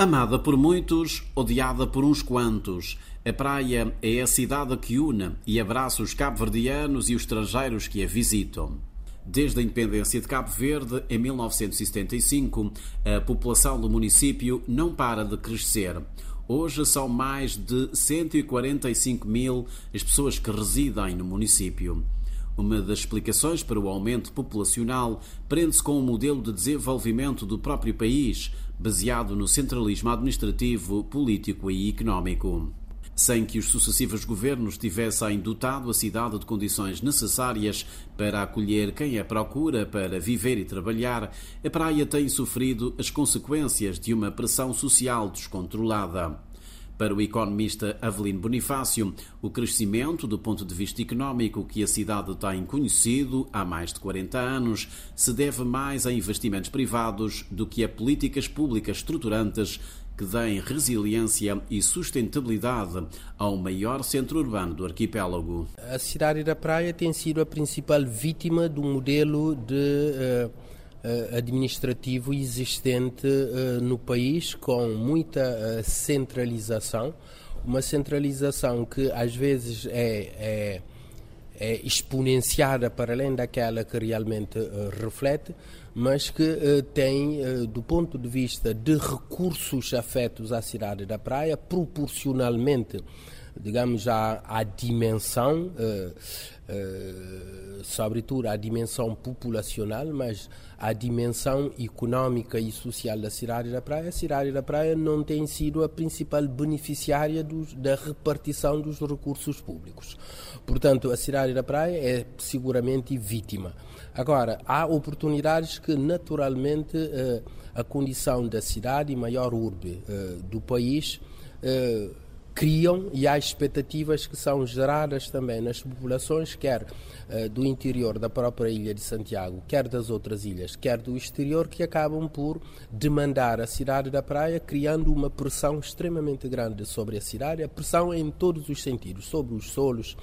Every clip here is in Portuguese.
Amada por muitos, odiada por uns quantos, a praia é a cidade que une e abraça os cabo-verdianos e os estrangeiros que a visitam. Desde a independência de Cabo Verde, em 1975, a população do município não para de crescer. Hoje são mais de 145 mil as pessoas que residem no município. Uma das explicações para o aumento populacional prende-se com o modelo de desenvolvimento do próprio país, baseado no centralismo administrativo, político e económico. Sem que os sucessivos governos tivessem dotado a cidade de condições necessárias para acolher quem a procura para viver e trabalhar, a praia tem sofrido as consequências de uma pressão social descontrolada. Para o economista Avelino Bonifácio, o crescimento do ponto de vista económico que a cidade tem conhecido há mais de 40 anos se deve mais a investimentos privados do que a políticas públicas estruturantes que deem resiliência e sustentabilidade ao maior centro urbano do arquipélago. A cidade da Praia tem sido a principal vítima do modelo de uh administrativo existente uh, no país, com muita uh, centralização, uma centralização que às vezes é, é, é exponenciada para além daquela que realmente reflete, mas que tem, do ponto de vista de recursos afetos à cidade da praia, proporcionalmente digamos, à, à dimensão, uh, uh, sobretudo à dimensão populacional, mas à dimensão económica e social da cidade da Praia, a cidade da Praia não tem sido a principal beneficiária dos, da repartição dos recursos públicos. Portanto, a cidade da Praia é seguramente vítima. Agora, há oportunidades que, naturalmente, uh, a condição da cidade, maior urbe do país, criam e há expectativas que são geradas também nas populações, quer uh, do interior da própria ilha de Santiago, quer das outras ilhas, quer do exterior, que acabam por demandar a cidade da praia, criando uma pressão extremamente grande sobre a cidade, a pressão em todos os sentidos, sobre os solos,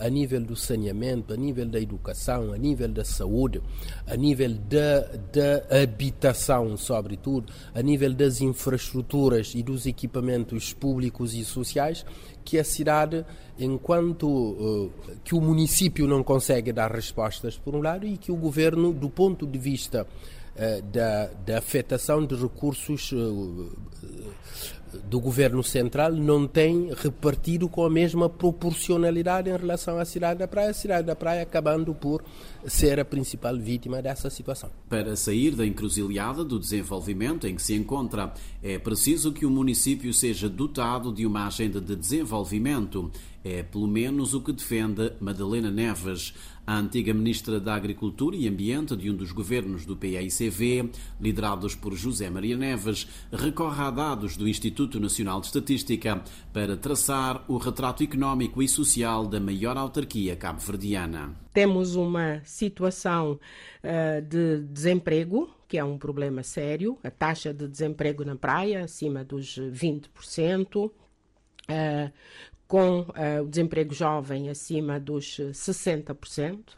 a nível do saneamento, a nível da educação, a nível da saúde, a nível da, habitação, sobretudo, a nível das infraestruturas e dos equipamentos públicos e sociais, que a cidade, enquanto uh, que o município não consegue dar respostas, por um lado, e que o governo, do ponto de vista uh, da, da afetação de recursos uh, do governo central não tem repartido com a mesma proporcionalidade em relação à cidade da Praia, a cidade da Praia acabando por ser a principal vítima dessa situação. Para sair da encruzilhada do desenvolvimento em que se encontra, é preciso que o município seja dotado de uma agenda de desenvolvimento. É pelo menos o que defende Madalena Neves. A antiga ministra da Agricultura e Ambiente de um dos governos do PAICV, liderados por José Maria Neves, recorre a dados do Instituto Nacional de Estatística para traçar o retrato económico e social da maior autarquia cabo-verdiana. Temos uma situação uh, de desemprego, que é um problema sério, a taxa de desemprego na praia acima dos 20%. Uh, com uh, o desemprego jovem acima dos 60%.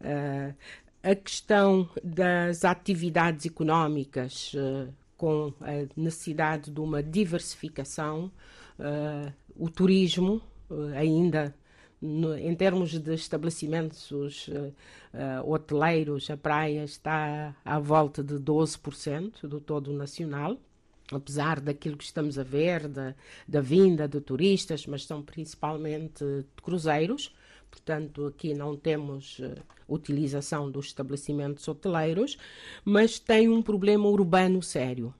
Uh, a questão das atividades económicas uh, com a necessidade de uma diversificação, o turismo ainda no, em termos de estabelecimentos hoteleiros, a praia está à volta de 12% do todo nacional apesar daquilo que estamos a ver, da, da vinda de turistas, mas são principalmente cruzeiros. Portanto, aqui não temos uh, utilização dos estabelecimentos hoteleiros, mas tem um problema urbano sério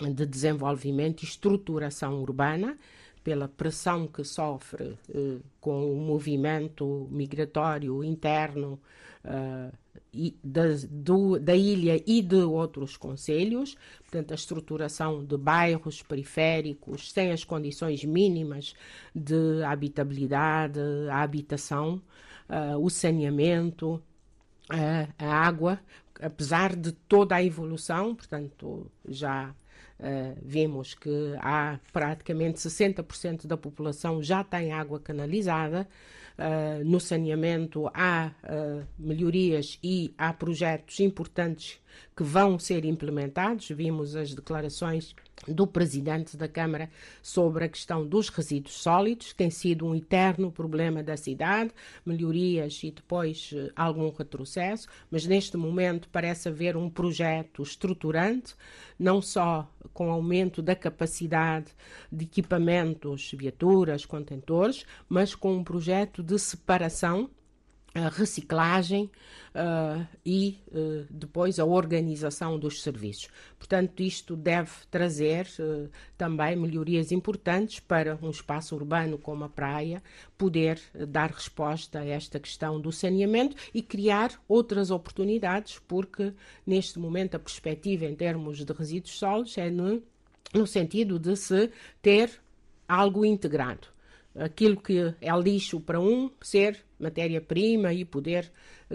de desenvolvimento e estruturação urbana pela pressão que sofre uh, com o movimento migratório interno da, do, da ilha e de outros conselhos, portanto, a estruturação de bairros periféricos sem as condições mínimas de habitabilidade, a habitação, uh, o saneamento, uh, a água, apesar de toda a evolução, portanto, já Uh, que há praticamente 60% da população já tem água canalizada. Uh, no saneamento há uh, melhorias e há projetos importantes que vão ser implementados. Vimos as declarações do presidente da Câmara sobre a questão dos resíduos sólidos, que tem sido um eterno problema da cidade, melhorias e depois eh, algum retrocesso, mas neste momento parece haver um projeto estruturante, não só com aumento da capacidade de equipamentos, viaturas, contentores, mas com um projeto de separação a reciclagem uh, e uh, depois a organização dos serviços. Portanto, isto deve trazer uh, também melhorias importantes para um espaço urbano como a praia poder dar resposta a esta questão do saneamento e criar outras oportunidades, porque neste momento a perspectiva em termos de resíduos sólidos é no, no sentido de se ter algo integrado aquilo que é lixo para um ser matéria-prima e poder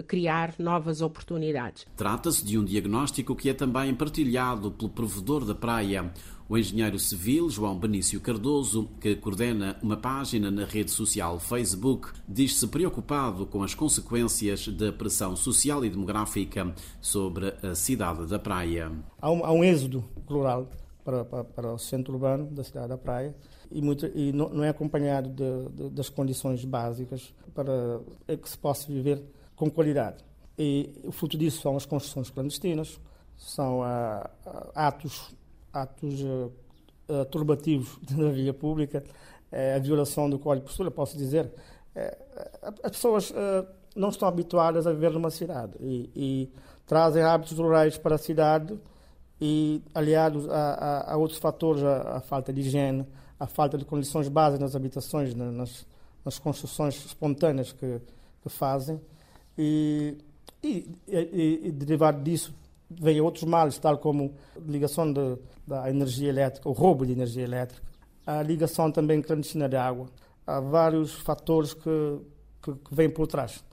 criar novas oportunidades. Trata-se de um diagnóstico que é também partilhado pelo provedor da praia, o engenheiro civil João Benício Cardoso, que coordena uma página na rede social Facebook, diz-se preocupado com as consequências da pressão social e demográfica sobre a cidade da praia. Há um, há um êxodo rural para, para, para o centro urbano da cidade da praia e, muito, e não, não, é acompanhado de, de, das condições básicas para que se possa viver com qualidade. E o fruto disso são as construções clandestinas, são ah, ah, atos, atos ah, turbativos da via pública, eh, a violação do Código de Postura, posso dizer. Eh, as pessoas não estão habituadas a viver numa cidade e, e trazem hábitos rurais para a cidade e aliados a, a, a outros fatores, a, a, falta de higiene, a falta de condições básicas nas habitações, nas, nas construções espontâneas que, que fazem. E, e, e, e, derivado disso, vem outros males, tal como a ligação de, da energia elétrica, o roubo de energia elétrica, a ligação também clandestina de água. Há vários fatores que, que, que vêm por trás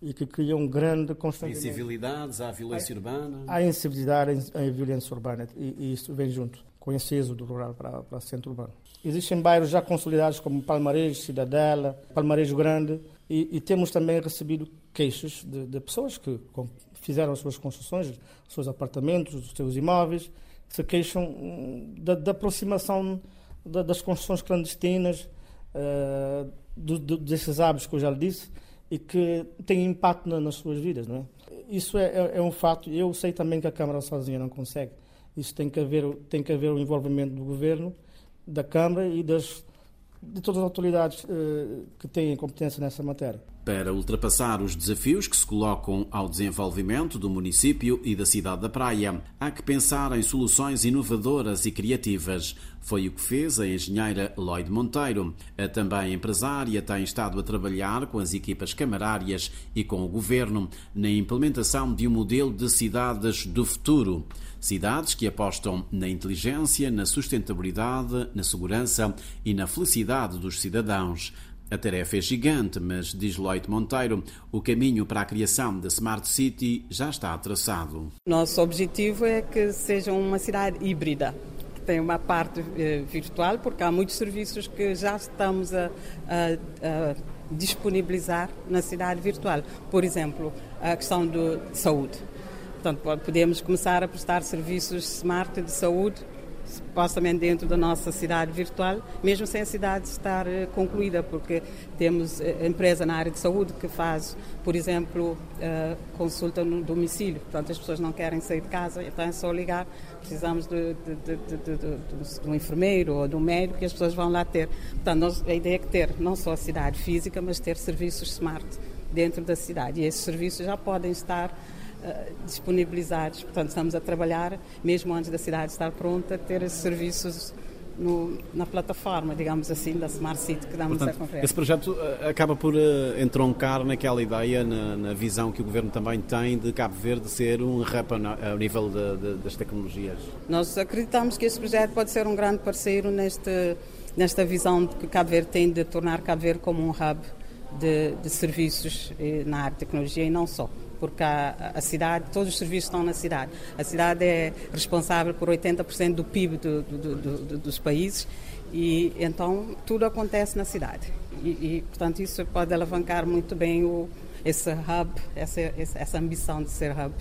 e que criam um grande constrangimento. Há incivilidades, há violência urbana? Há incivilidade, há violência urbana e, e isso vem junto com êxodo rural para, para centro urbano. Existem bairros já consolidados como Palmarejo, Cidadela, Palmarejo Grande e, e temos também recebido queixas de, de, pessoas que fizeram as suas construções, os seus apartamentos, os seus imóveis, que se queixam hum, da, da aproximação da, das construções clandestinas, uh, do, do, desses hábitos que eu já lhe disse, e que têm impacto na, nas suas vidas. Não é? Isso é, é, é um fato. Eu sei também que a Câmara sozinha não consegue. Isso tem que haver, tem que haver o envolvimento do Governo, da Câmara e das, de todas as autoridades uh, que têm competência nessa matéria. Para ultrapassar os desafios que se colocam ao desenvolvimento do município e da cidade da Praia, há que pensar em soluções inovadoras e criativas. Foi o que fez a engenheira Lloyd Monteiro. A também empresária tem estado a trabalhar com as equipas camarárias e com o governo na implementação de um modelo de cidades do futuro. Cidades que apostam na inteligência, na sustentabilidade, na segurança e na felicidade dos cidadãos. A tarefa é gigante, mas, diz Lloyd Monteiro, o caminho para a criação da Smart City já está traçado. Nosso objetivo é que seja uma cidade híbrida, que tem uma parte eh, virtual, porque há muitos serviços que já estamos a, a, a disponibilizar na cidade virtual. Por exemplo, a questão de saúde Portanto, podemos começar a prestar serviços smart de saúde supostamente dentro da nossa cidade virtual, mesmo sem a cidade estar eh, concluída, porque temos eh, empresa na área de saúde que faz, por exemplo, eh, consulta no domicílio. Portanto, as pessoas não querem sair de casa, então é só ligar. Precisamos de, de, de, de um enfermeiro ou de um médico e as pessoas vão lá ter. Portanto, a ideia é que ter não só a cidade física, mas ter serviços smart dentro da cidade. E esses serviços já podem estar disponibilizados. Portanto, estamos a trabalhar, mesmo antes da cidade estar pronta, ter esses serviços no, na plataforma, digamos assim, da Smart City que damos Portanto, a conferência. Esse projeto uh, acaba por uh, entroncar naquela ideia, na, na, visão que o Governo também tem de Cabo Verde ser um hub ao nível de, de, das tecnologias. Nós acreditamos que esse projeto pode ser um grande parceiro neste, nesta visão que Cabo Verde tem de tornar Cabo Verde como um hub de, de serviços eh, na área de tecnologia e não só porque a, a, cidade, todos os serviços estão na cidade. A cidade é responsável por 80% do PIB do, do, do, dos países e então tudo acontece na cidade. E, e, portanto isso pode alavancar muito bem o, esse hub, essa, essa ambição de ser hub.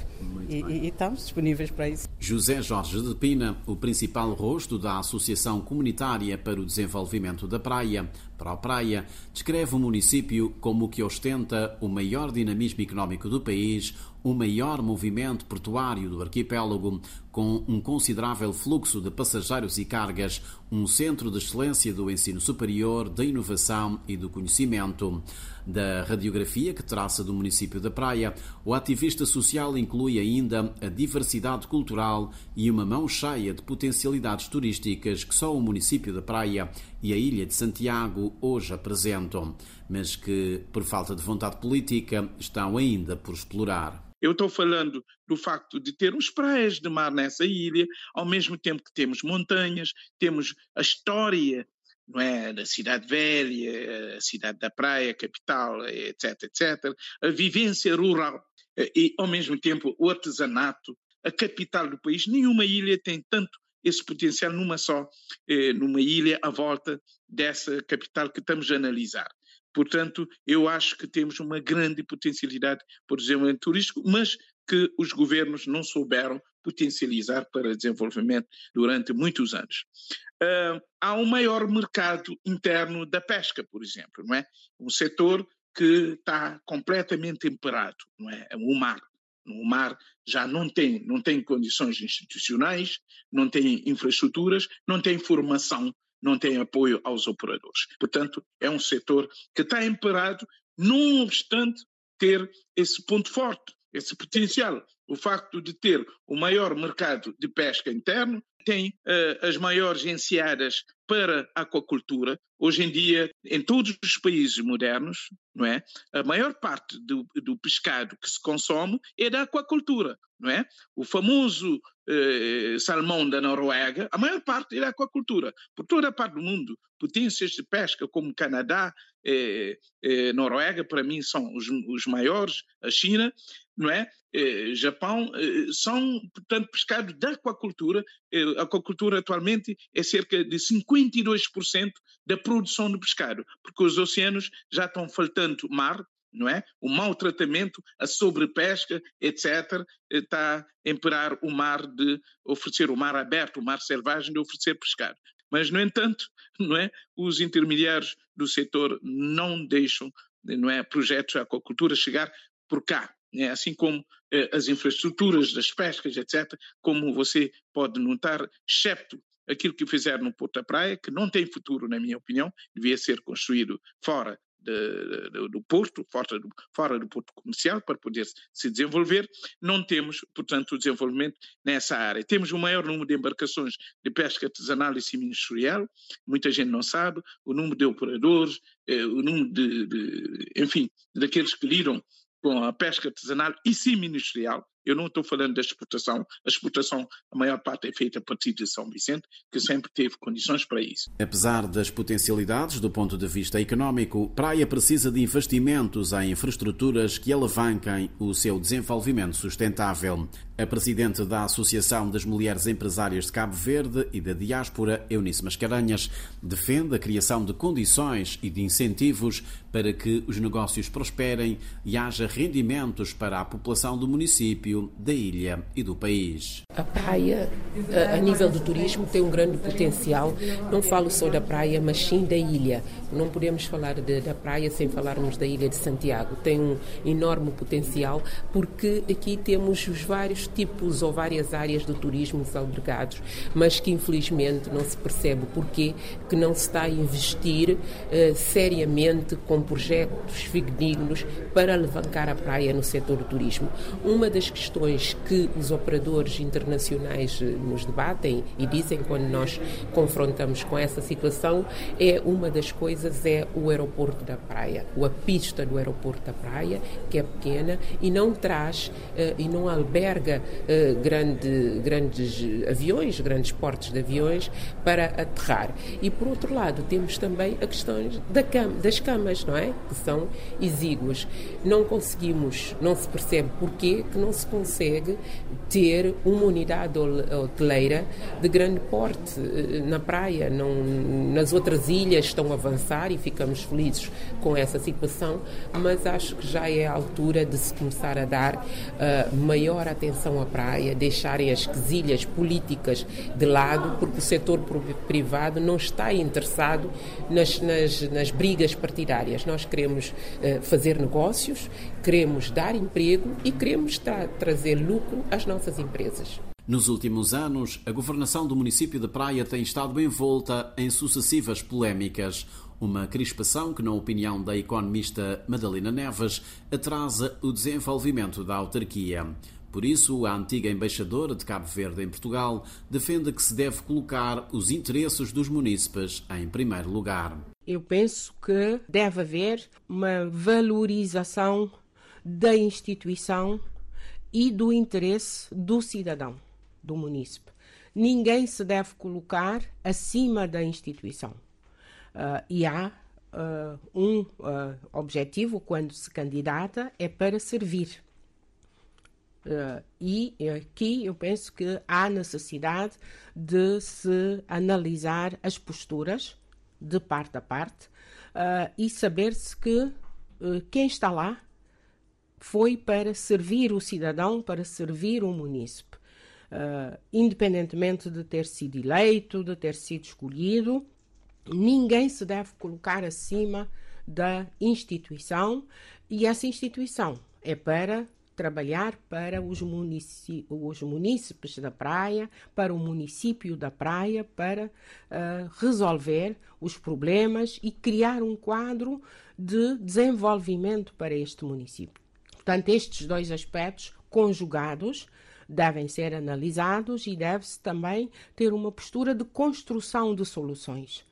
E, e, estamos disponíveis para isso. José Jorge de Pina, o principal rosto da Associação Comunitária para o Desenvolvimento da Praia, para a Praia, descreve o município como o que ostenta o maior dinamismo económico do país, o maior movimento portuário do arquipélago, com um considerável fluxo de passageiros e cargas, um centro de excelência do ensino superior, da inovação e do conhecimento. Da radiografia que traça do município da Praia, o ativista social inclui ainda a diversidade cultural e uma mão cheia de potencialidades turísticas que só o município da Praia e a Ilha de Santiago hoje apresentam, mas que, por falta de vontade política, estão ainda por explorar. Eu estou falando do facto de termos praias de mar nessa ilha, ao mesmo tempo que temos montanhas, temos a história não é, da cidade velha, a cidade da praia, capital, etc, etc, a vivência rural e, ao mesmo tempo, o artesanato, a capital do país. Nenhuma ilha tem tanto esse potencial numa só, eh, numa ilha à volta dessa capital que estamos a analisar. Portanto, eu acho que temos uma grande potencialidade para o desenvolvimento turístico, mas que os governos não souberam potencializar para desenvolvimento durante muitos anos. Uh, há um maior mercado interno da pesca, por exemplo, não é? Um setor que está completamente temperado, não é? O mar. O mar já não tem, não tem condições institucionais, não tem infraestruturas, não tem formação não tem apoio aos operadores. Portanto, é um setor que está emperado, não obstante ter esse ponto forte, esse potencial. O facto de ter o maior mercado de pesca interno, tem uh, as maiores enseadas para a aquacultura. Hoje em dia, em todos os países modernos, não é? A maior parte do, do pescado que se consome é da aquacultura, não é? O famoso eh, salmão da Noruega, a maior parte é aquacultura. Por toda a parte do mundo, potências de pesca como Canadá, eh, eh, Noruega, para mim são os, os maiores, a China, não é? Eh, Japão, eh, são, portanto, pescado da aquacultura. Eh, a aquacultura atualmente é cerca de 52% da produção de pescado, porque os oceanos já estão faltando mar, não é? O mau tratamento, a sobrepesca, etc., está a imperar o mar de oferecer o mar aberto, o mar selvagem de oferecer pescado. Mas, no entanto, não é? Os intermediários do setor não deixam, não é, projetos de aquacultura chegar por cá, é? assim como eh, as infraestruturas das pescas, etc., como você pode notar, excepto aquilo que fizeram no Porto da Praia, que não tem futuro, na minha opinião, devia ser construído fora de, de, do porto, fora do, fora do porto comercial, para poder se desenvolver. Não temos, portanto, o desenvolvimento nessa área. Temos o maior número de embarcações de pesca artesanal e semi-industrial, muita gente não sabe, o número de operadores, eh, o número de, de, enfim, daqueles que lidam com a pesca artesanal e semi-industrial, eu não estou falando da exportação. A exportação, a maior parte é feita a partir de São Vicente, que sempre teve condições para isso. Apesar das potencialidades do ponto de vista económico, Praia precisa de investimentos em infraestruturas que alavanquem o seu desenvolvimento sustentável. A presidente da Associação das Mulheres Empresárias de Cabo Verde e da Diáspora, Eunice Mascarenhas, defende a criação de condições e de incentivos para que os negócios prosperem e haja rendimentos para a população do município da ilha e do país. A praia, a nível do turismo, tem um grande potencial. Não falo só da praia, mas sim da ilha. Não podemos falar de, da praia sem falarmos da ilha de Santiago. Tem um enorme potencial porque aqui temos os vários tipos ou várias áreas de turismo albergados, mas que infelizmente não se percebe porquê que não se está a investir uh, seriamente com projetos fidedignos para alavancar a praia no setor do turismo. Uma das questões que os operadores internacionais eh, nos debatem e dizem quando nós confrontamos com essa situação é uma das coisas é o aeroporto da praia, ou a pista do aeroporto da praia, que é pequena e não traz uh, e não alberga uh, grande, grandes aviões, grandes portos de aviões para aterrar. E por outro lado, temos também a questão da cama, das camas, não é? Que são exíguas. Não conseguimos, não se percebe porquê que não se consegue ter uma unidade hoteleira de grande porte eh, na praia. Não, nas outras ilhas estão a avançar e ficamos felizes com essa situação, mas acho que já é a altura de se começar a dar uh, maior atenção à praia, deixarem as quesilhas políticas de lado, porque o setor privado não está interessado nas, nas, nas brigas partidárias. Nós queremos uh, fazer negócios, queremos dar emprego e queremos tra trazer lucro às nossas empresas. Nos últimos anos, a governação do município de Praia tem estado envolta em sucessivas polémicas. Uma crispação que, na opinião da economista Madalena Neves, atrasa o desenvolvimento da autarquia. Por isso, a antiga embaixadora de Cabo Verde em Portugal defende que se deve colocar os interesses dos munícipes em primeiro lugar. Eu penso que deve haver uma valorização da instituição e do interesse do cidadão, do munícipe. Ninguém se deve colocar acima da instituição. Uh, e há uh, um uh, objetivo quando se candidata é para servir. e aqui eu penso que há necessidade de se analisar as posturas de parte a parte e saber-se que quem está lá foi para servir o cidadão, para servir o munícipe. Uh, independentemente de ter sido eleito, de ter sido escolhido, ninguém se deve colocar acima da instituição e essa instituição é para trabalhar para os, os munícipes da praia, para o município da praia, para uh, resolver os problemas e criar um quadro de desenvolvimento para este município. Portanto, estes dois aspectos conjugados devem ser analisados e deve-se também ter uma postura de construção de soluções.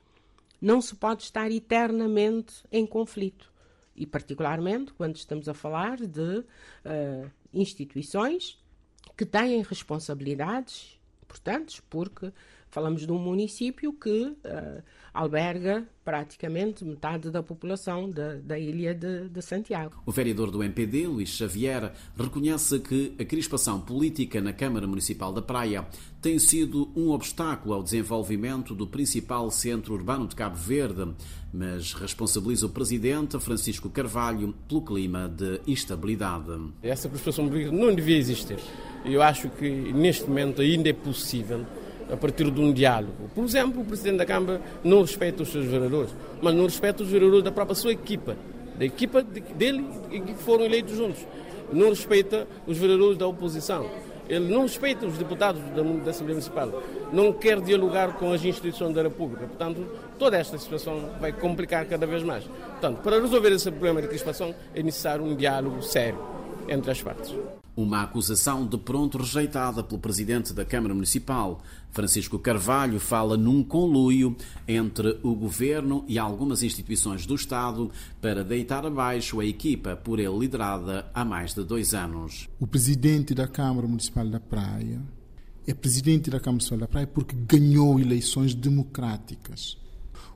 Não se pode estar eternamente em conflito. E, particularmente, quando estamos a falar de uh, instituições que têm responsabilidades importantes, porque falamos de um município que uh, alberga praticamente metade da população da, da ilha de, de, Santiago. O vereador do MPD, Luís Xavier, reconhece que a crispação política na Câmara Municipal da Praia tem sido um obstáculo ao desenvolvimento do principal centro urbano de Cabo Verde, mas responsabiliza o presidente Francisco Carvalho pelo clima de instabilidade. Essa crispação política não devia existir. Eu acho que neste momento ainda é possível a partir de um diálogo. Por exemplo, o Presidente da Câmara não respeita os seus vereadores, mas não respeita os vereadores da própria sua equipa, da equipa dele e que foram eleitos juntos. Não respeita os vereadores da oposição. Ele não respeita os deputados da, Assembleia Municipal. Não quer dialogar com as instituições da República. Portanto, toda esta situação vai complicar cada vez mais. Portanto, para resolver esse problema de crispação, é necessário um diálogo sério entre as partes. Uma acusação de pronto rejeitada pelo presidente da Câmara Municipal. Francisco Carvalho fala num conluio entre o governo e algumas instituições do Estado para deitar abaixo a equipa por ele liderada há mais de dois anos. O presidente da Câmara Municipal da Praia é presidente da Câmara Municipal da Praia porque ganhou eleições democráticas.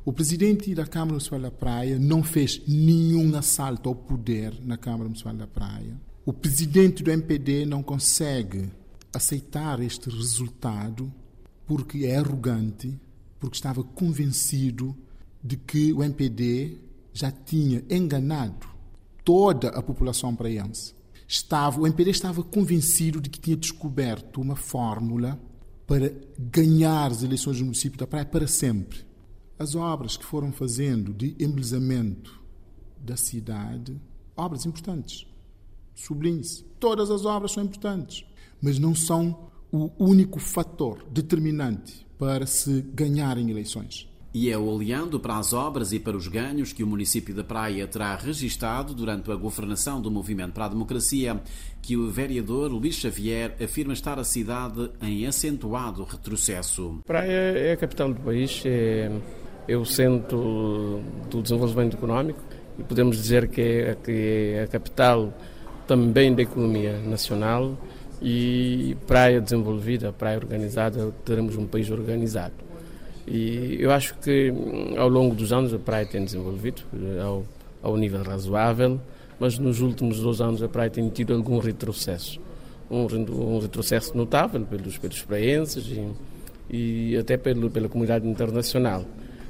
O presidente da Câmara Municipal da Praia não fez nenhum assalto ao poder na Câmara Municipal da Praia o presidente do MPD não consegue aceitar este resultado porque é arrogante, porque estava convencido de que o MPD já tinha enganado toda a população praiense. Estava, o MPD estava convencido de que tinha descoberto uma fórmula para ganhar as eleições do município da Praia para sempre. As obras que foram fazendo de embelezamento da cidade, obras importantes, Sublinhe-se. Todas as obras são importantes, mas não são o único fator determinante para se ganharem eleições. E é olhando para as obras e para os ganhos que o município da Praia terá registado durante a governação do Movimento para a Democracia que o vereador Luís Xavier afirma estar a cidade em acentuado retrocesso. Praia é a capital do país, é, é o centro do desenvolvimento económico e podemos dizer que é, que é a capital também da economia nacional e praia desenvolvida, praia organizada, teremos um país organizado. E eu acho que hum, ao longo dos anos a praia tem desenvolvido eh, ao, ao nível razoável, mas nos últimos dois anos a praia tem tido algum retrocesso. Um, um retrocesso notável pelos, pelos praenses e, e até pelo, pela comunidade internacional.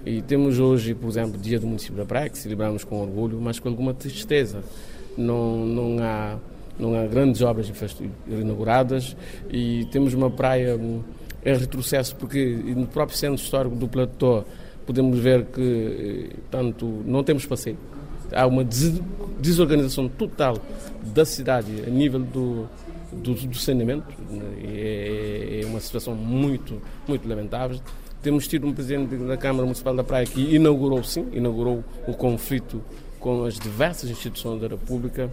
E temos hoje, por exemplo, o Dia do Município da Praia, que celebramos com orgulho, mas com alguma tristeza. Não, não, há, não há grandes obras inauguradas e temos uma praia hum, é retrocesso, porque no próprio centro histórico do Platô podemos ver que eh, tanto não temos passeio, há uma desorganização total da cidade a nível do, do, do saneamento, né, é, é, uma situação muito, muito lamentável. Temos tido um presidente da Câmara Municipal da Praia que inaugurou, sim, inaugurou o conflito com as diversas instituições da República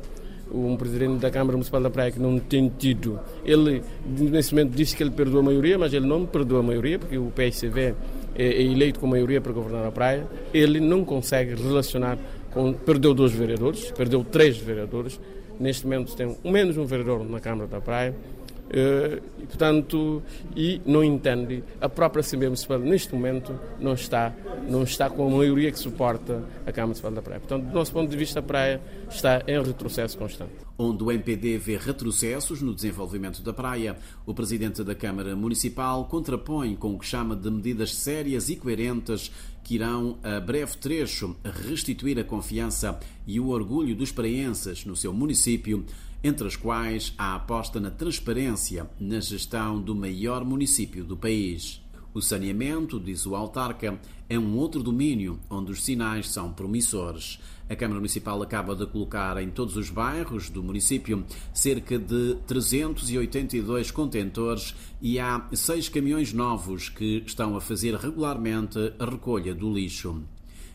um presidente da Câmara Municipal da Praia que não tem tido. Ele, nesse momento, disse que ele perdoa a maioria, mas ele não perdoa a maioria, porque o PSCV é, é eleito com maioria para governar a praia. Ele não consegue relacionar com. Perdeu dois vereadores, perdeu três vereadores. Neste momento tem menos um vereador na Câmara da Praia. Uh, e, portanto, e não entende, a própria Assembleia Municipal neste momento não está, não está com a maioria que suporta a Câmara Municipal da Praia. Portanto, do nosso ponto de vista, a Praia está em retrocesso constante. Onde o MPD vê retrocessos no desenvolvimento da praia, o Presidente da Câmara Municipal contrapõe com o que chama de medidas sérias e coerentes que irão, a breve trecho, restituir a confiança e o orgulho dos praenses no seu município entre as quais a aposta na transparência na gestão do maior município do país. O saneamento, diz o autarca, é um outro domínio onde os sinais são promissores. A Câmara Municipal acaba de colocar em todos os bairros do município cerca de 382 contentores e há seis caminhões novos que estão a fazer regularmente a recolha do lixo.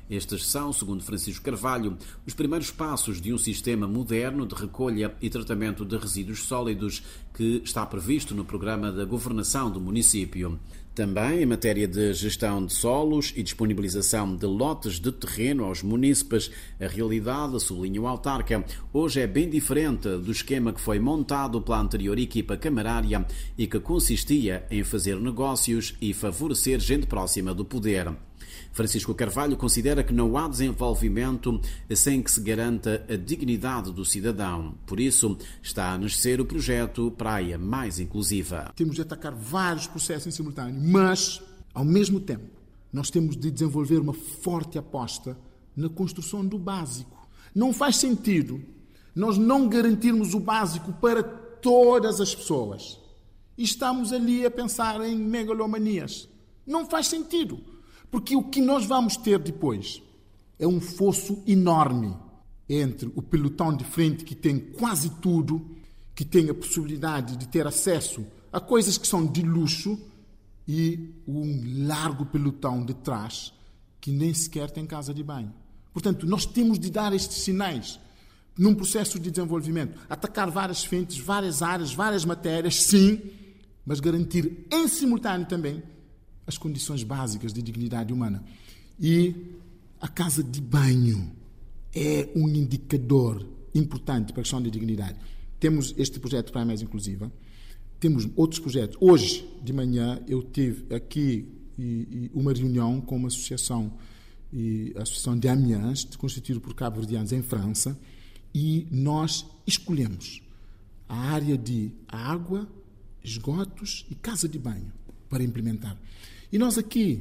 Estes são, segundo Francisco Carvalho, os primeiros passos de um sistema moderno de recolha e tratamento de resíduos sólidos que está previsto no programa da governação do município. Também em matéria de gestão de solos e disponibilização de lotes de terreno aos munícipes, a realidade, sublinha o autarca, hoje é bem diferente do esquema que foi montado pela anterior equipa camarária e que consistia em fazer negócios e favorecer gente próxima do poder. Francisco Carvalho considera que não há desenvolvimento sem que se garanta a dignidade do cidadão. Por isso, está a nascer o projeto Praia Mais Inclusiva. Temos de atacar vários processos em simultâneo, mas, ao mesmo tempo, nós temos de desenvolver uma forte aposta na construção do básico. Não faz sentido nós não garantirmos o básico para todas as pessoas. E estamos ali a pensar em megalomanias. Não faz sentido. Porque o que nós vamos ter depois é um fosso enorme entre o pelotão de frente que tem quase tudo, que tem a possibilidade de ter acesso a coisas que são de luxo, e um largo pelotão de trás que nem sequer tem casa de banho. Portanto, nós temos de dar estes sinais num processo de desenvolvimento, atacar várias frentes, várias áreas, várias matérias, sim, mas garantir em simultâneo também as condições básicas de dignidade humana. E a casa de banho é um indicador importante para a questão de dignidade. Temos este projeto para a Mais Inclusiva, temos outros projetos. Hoje de manhã eu tive aqui uma reunião com uma associação, a Associação de Amiens, constituída por cabo-verdianos em França, e nós escolhemos a área de água, esgotos e casa de banho para implementar. E nós aqui,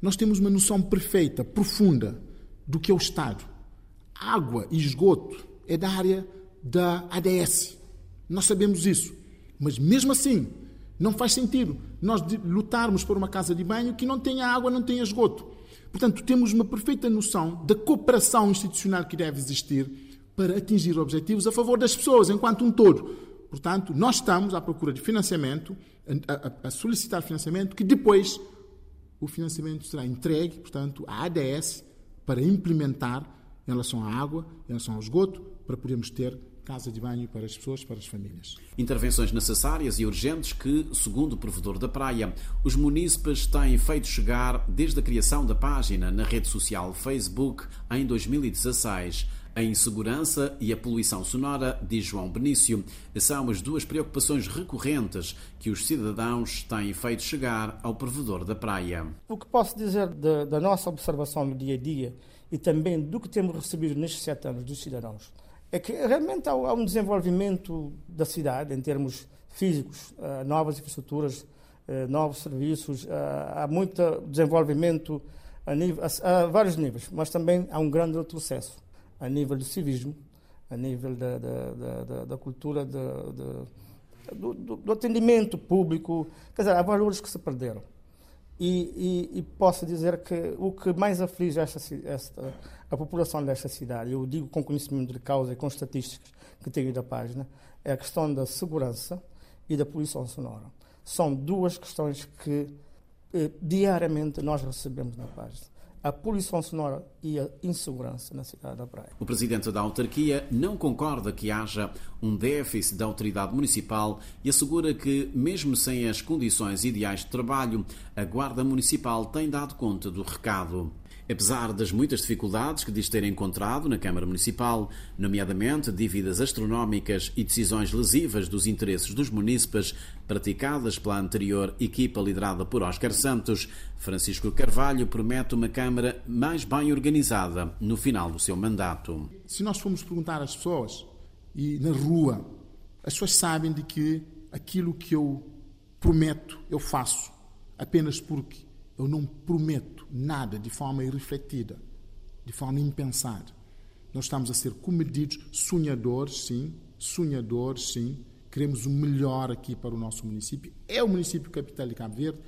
nós temos uma noção perfeita, profunda, do que é o Estado. Água e esgoto é da área da ADS. Nós sabemos isso. Mas mesmo assim, não faz sentido nós lutarmos por uma casa de banho que não tenha água, não tenha esgoto. Portanto, temos uma perfeita noção da cooperação institucional que deve existir para atingir objetivos a favor das pessoas, enquanto um todo. Portanto, nós estamos à procura de financiamento, a, a, a solicitar financiamento que depois o financiamento será entregue, portanto, à ADS para implementar em relação à água, em relação ao esgoto, para podermos ter casa de banho para as pessoas, para as famílias. Intervenções necessárias e urgentes que, segundo o provedor da praia, os munícipes têm feito chegar desde a criação da página na rede social Facebook em 2016. A insegurança e a poluição sonora, diz João Benício, são as duas preocupações recorrentes que os cidadãos têm feito chegar ao provedor da praia. O que posso dizer da, da nossa observação no dia a dia e também do que temos recebido nestes sete anos dos cidadãos é que realmente há, um desenvolvimento da cidade em termos físicos, uh, novas infraestruturas, uh, novos serviços, uh, há muito desenvolvimento a, nível, a, a, vários níveis, mas também há um grande retrocesso a nível do civismo, a nível da, da, da, da cultura do, do, do, atendimento público, quer dizer, há valores que se perderam. E, e, e posso dizer que o que mais aflige esta, esta, a população desta cidade, eu digo com conhecimento de causa e com estatísticas que tenho da página, é a questão da segurança e da poluição sonora. São duas questões que eh, diariamente nós recebemos na página a poluição sonora e a insegurança na cidade da Praia. O presidente da autarquia não concorda que haja um déficit da autoridade municipal e assegura que, mesmo sem as condições ideais de trabalho, a Guarda Municipal tem dado conta do recado. Apesar das muitas dificuldades que diz ter encontrado na Câmara Municipal, nomeadamente dívidas astronómicas e decisões lesivas dos interesses dos munícipes praticadas pela anterior equipa liderada por Oscar Santos, Francisco Carvalho promete uma Câmara mais bem organizada no final do seu mandato. Se nós formos perguntar às pessoas, e na rua, as pessoas sabem de que aquilo que eu prometo, eu faço, apenas porque eu não prometo nada de forma irrefletida, de forma impensada. Nós estamos a ser comedidos, sonhadores, sim, sonhadores, sim. Queremos o melhor aqui para o nosso município. É o município capital de Cabo Verde,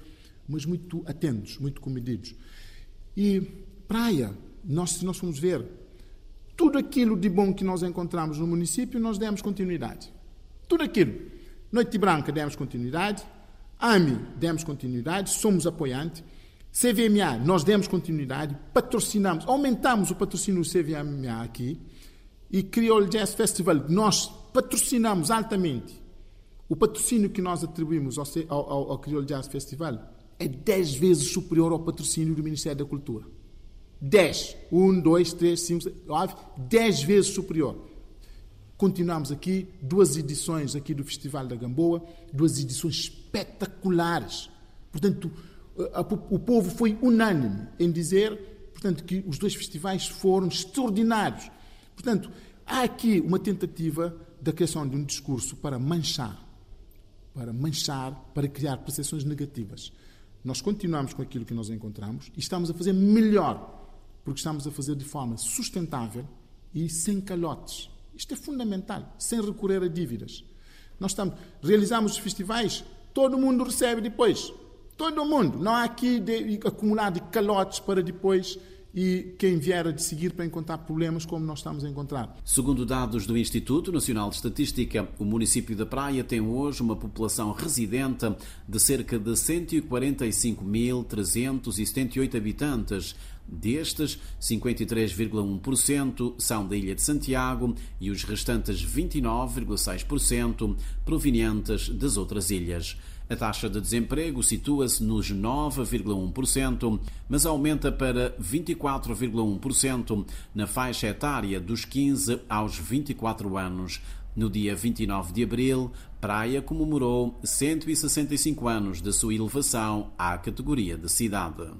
mas muito atentos, muito comedidos. E praia, nós, se nós formos ver, tudo aquilo de bom que nós encontramos no município, nós demos continuidade. Tudo aquilo. Noite Branca demos continuidade, AMI demos continuidade, somos apoiantes. CVMA, nós demos continuidade, patrocinamos, aumentamos o patrocínio do CVMA aqui e Creole Jazz Festival, nós patrocinamos altamente. O patrocínio que nós atribuímos ao, ao, ao Creole Jazz Festival é 10 vezes superior ao patrocínio do Ministério da Cultura. 10. 1, 2, 3, 5, 9, 10 vezes superior. Continuamos aqui, duas edições aqui do Festival da Gamboa, duas edições espetaculares. Portanto, o povo foi unânime em dizer, portanto, que os dois festivais foram extraordinários. Portanto, há aqui uma tentativa da criação de um discurso para manchar, para manchar, para criar percepções negativas. Nós continuamos com aquilo que nós encontramos e estamos a fazer melhor, porque estamos a fazer de forma sustentável e sem calotes. Isto é fundamental, sem recorrer a dívidas. Nós estamos, realizamos os festivais, todo mundo recebe depois. Todo mundo. Não há aqui de, acumular de calotes para depois e quem vier a de seguir para encontrar problemas como nós estamos a encontrar. Segundo dados do Instituto Nacional de Estatística, o município da Praia tem hoje uma população residente de cerca de 145.378 habitantes. Destes, 53,1% são da Ilha de Santiago e os restantes 29,6% provenientes das outras ilhas. A taxa de desemprego situa-se nos 9,1%, mas aumenta para 24,1% na faixa etária dos 15 aos 24 anos. No dia 29 de abril, Praia comemorou 165 anos da sua elevação à categoria de cidade.